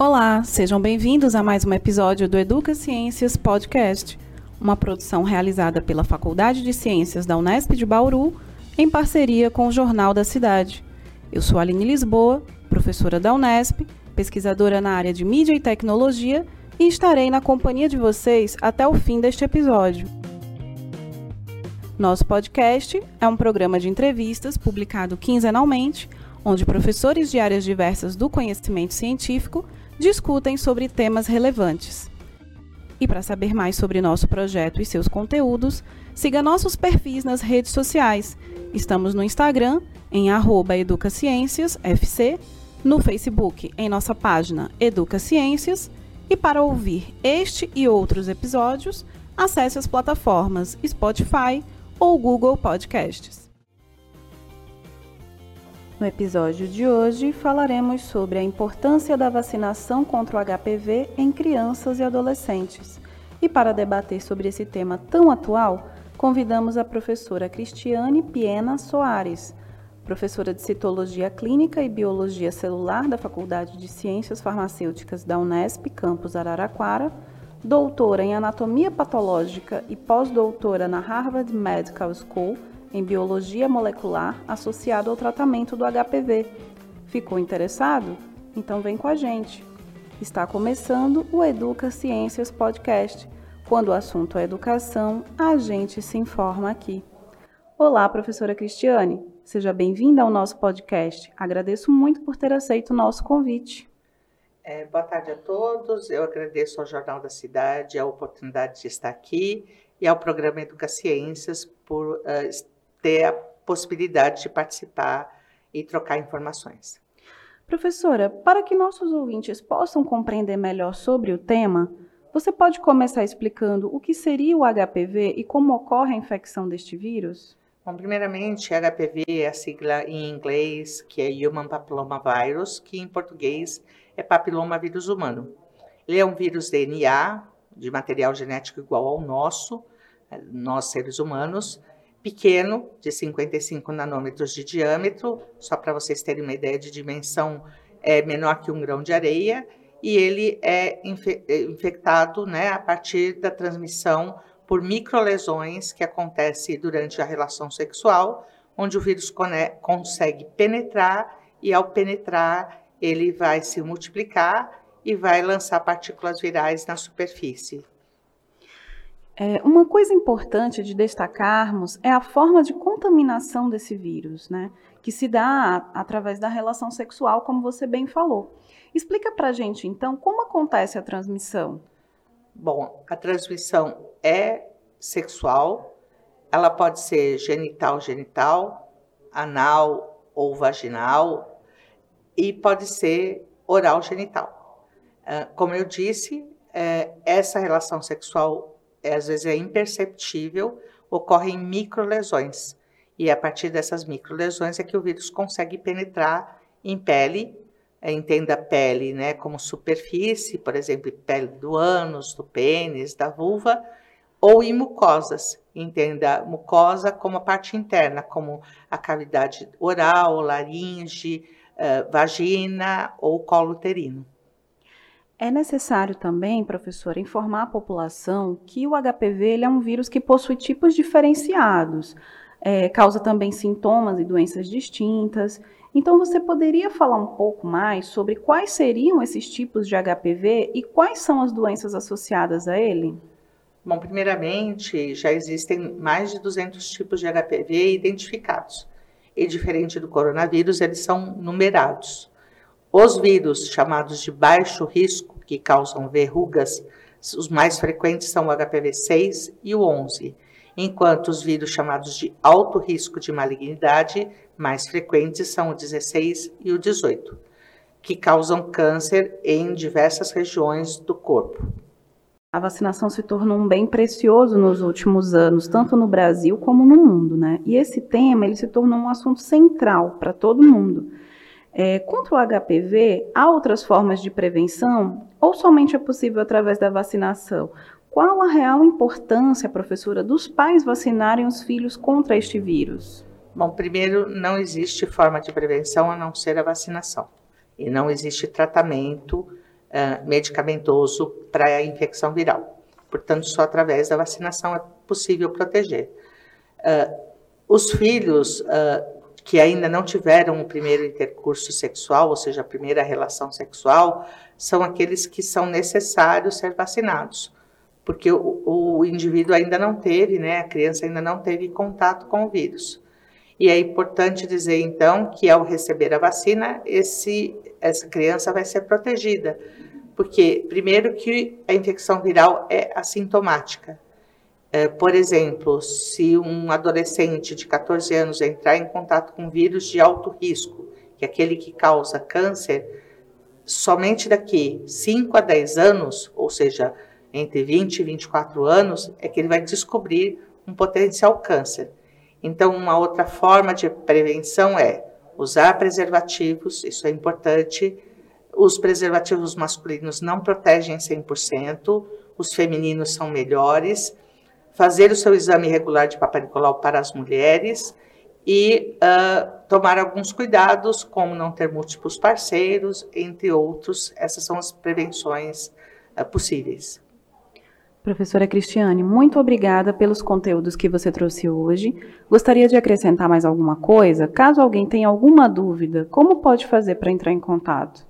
Olá, sejam bem-vindos a mais um episódio do Educa Ciências Podcast, uma produção realizada pela Faculdade de Ciências da Unesp de Bauru, em parceria com o Jornal da Cidade. Eu sou Aline Lisboa, professora da Unesp, pesquisadora na área de mídia e tecnologia, e estarei na companhia de vocês até o fim deste episódio. Nosso podcast é um programa de entrevistas publicado quinzenalmente, onde professores de áreas diversas do conhecimento científico discutem sobre temas relevantes. E para saber mais sobre nosso projeto e seus conteúdos, siga nossos perfis nas redes sociais. Estamos no Instagram em educaciênciasfc, no Facebook em nossa página Educa Ciências e para ouvir este e outros episódios, acesse as plataformas Spotify ou Google Podcasts. No episódio de hoje, falaremos sobre a importância da vacinação contra o HPV em crianças e adolescentes. E para debater sobre esse tema tão atual, convidamos a professora Cristiane Piena Soares, professora de Citologia Clínica e Biologia Celular da Faculdade de Ciências Farmacêuticas da Unesp, campus Araraquara, doutora em Anatomia Patológica e pós-doutora na Harvard Medical School em biologia molecular associado ao tratamento do HPV. Ficou interessado? Então vem com a gente. Está começando o Educa Ciências Podcast. Quando o assunto é educação, a gente se informa aqui. Olá, professora Cristiane. Seja bem-vinda ao nosso podcast. Agradeço muito por ter aceito o nosso convite. É, boa tarde a todos. Eu agradeço ao Jornal da Cidade a oportunidade de estar aqui e ao programa Educa Ciências por uh, ter a possibilidade de participar e trocar informações. Professora, para que nossos ouvintes possam compreender melhor sobre o tema, você pode começar explicando o que seria o HPV e como ocorre a infecção deste vírus? Bom, primeiramente, HPV é a sigla em inglês, que é Human Papilloma Virus, que em português é papiloma vírus humano. Ele é um vírus DNA, de material genético igual ao nosso, nós seres humanos, pequeno, de 55 nanômetros de diâmetro, só para vocês terem uma ideia de dimensão, é menor que um grão de areia, e ele é, é infectado né, a partir da transmissão por microlesões que acontece durante a relação sexual, onde o vírus consegue penetrar e ao penetrar ele vai se multiplicar e vai lançar partículas virais na superfície. É, uma coisa importante de destacarmos é a forma de contaminação desse vírus, né? Que se dá através da relação sexual, como você bem falou. Explica para a gente, então, como acontece a transmissão. Bom, a transmissão é sexual, ela pode ser genital-genital, anal ou vaginal, e pode ser oral-genital. Ah, como eu disse, é, essa relação sexual às vezes é imperceptível, ocorrem microlesões. E a partir dessas microlesões é que o vírus consegue penetrar em pele, é, entenda pele né, como superfície, por exemplo, pele do ânus, do pênis, da vulva, ou em mucosas, entenda mucosa como a parte interna, como a cavidade oral, laringe, uh, vagina ou colo uterino. É necessário também, professora, informar a população que o HPV é um vírus que possui tipos diferenciados, é, causa também sintomas e doenças distintas. Então, você poderia falar um pouco mais sobre quais seriam esses tipos de HPV e quais são as doenças associadas a ele? Bom, primeiramente, já existem mais de 200 tipos de HPV identificados. E diferente do coronavírus, eles são numerados. Os vírus chamados de baixo risco, que causam verrugas, os mais frequentes são o HPV 6 e o 11, enquanto os vírus chamados de alto risco de malignidade, mais frequentes são o 16 e o 18, que causam câncer em diversas regiões do corpo. A vacinação se tornou um bem precioso nos últimos anos, tanto no Brasil como no mundo, né? E esse tema ele se tornou um assunto central para todo mundo. É, contra o HPV, há outras formas de prevenção ou somente é possível através da vacinação? Qual a real importância, professora, dos pais vacinarem os filhos contra este vírus? Bom, primeiro, não existe forma de prevenção a não ser a vacinação. E não existe tratamento uh, medicamentoso para a infecção viral. Portanto, só através da vacinação é possível proteger. Uh, os filhos uh, que ainda não tiveram o primeiro intercurso sexual, ou seja, a primeira relação sexual, são aqueles que são necessários ser vacinados, porque o, o indivíduo ainda não teve, né, a criança ainda não teve contato com o vírus. E é importante dizer, então, que ao receber a vacina, esse, essa criança vai ser protegida. Porque, primeiro, que a infecção viral é assintomática. É, por exemplo, se um adolescente de 14 anos entrar em contato com vírus de alto risco, que é aquele que causa câncer, somente daqui 5 a 10 anos, ou seja, entre 20 e 24 anos, é que ele vai descobrir um potencial câncer. Então, uma outra forma de prevenção é usar preservativos, isso é importante. Os preservativos masculinos não protegem 100%, os femininos são melhores. Fazer o seu exame regular de Papa Nicolau para as mulheres e uh, tomar alguns cuidados, como não ter múltiplos parceiros, entre outros. Essas são as prevenções uh, possíveis. Professora Cristiane, muito obrigada pelos conteúdos que você trouxe hoje. Gostaria de acrescentar mais alguma coisa? Caso alguém tenha alguma dúvida, como pode fazer para entrar em contato?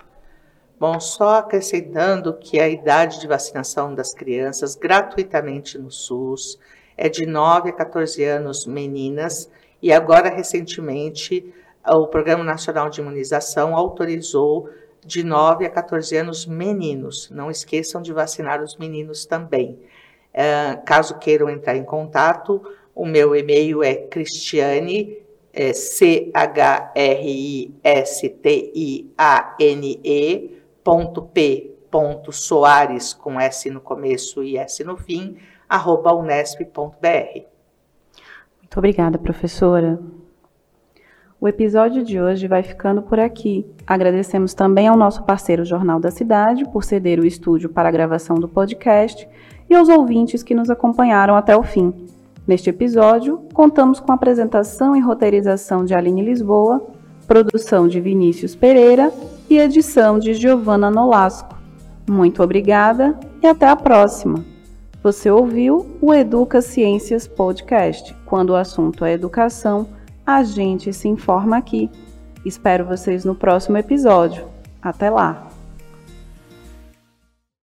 Bom, só acrescentando que a idade de vacinação das crianças gratuitamente no SUS é de 9 a 14 anos meninas e agora recentemente o Programa Nacional de Imunização autorizou de 9 a 14 anos meninos. Não esqueçam de vacinar os meninos também. Uh, caso queiram entrar em contato, o meu e-mail é cristiane, é, C-H-R-I-S-T-I-A-N-E, ponto P, Soares, com S no começo e S no fim, arroba unesp.br. Muito obrigada, professora. O episódio de hoje vai ficando por aqui. Agradecemos também ao nosso parceiro Jornal da Cidade por ceder o estúdio para a gravação do podcast e aos ouvintes que nos acompanharam até o fim. Neste episódio, contamos com a apresentação e roteirização de Aline Lisboa, produção de Vinícius Pereira e edição de Giovanna Nolasco. Muito obrigada e até a próxima! Você ouviu o Educa Ciências Podcast, quando o assunto é educação a gente se informa aqui. Espero vocês no próximo episódio. Até lá!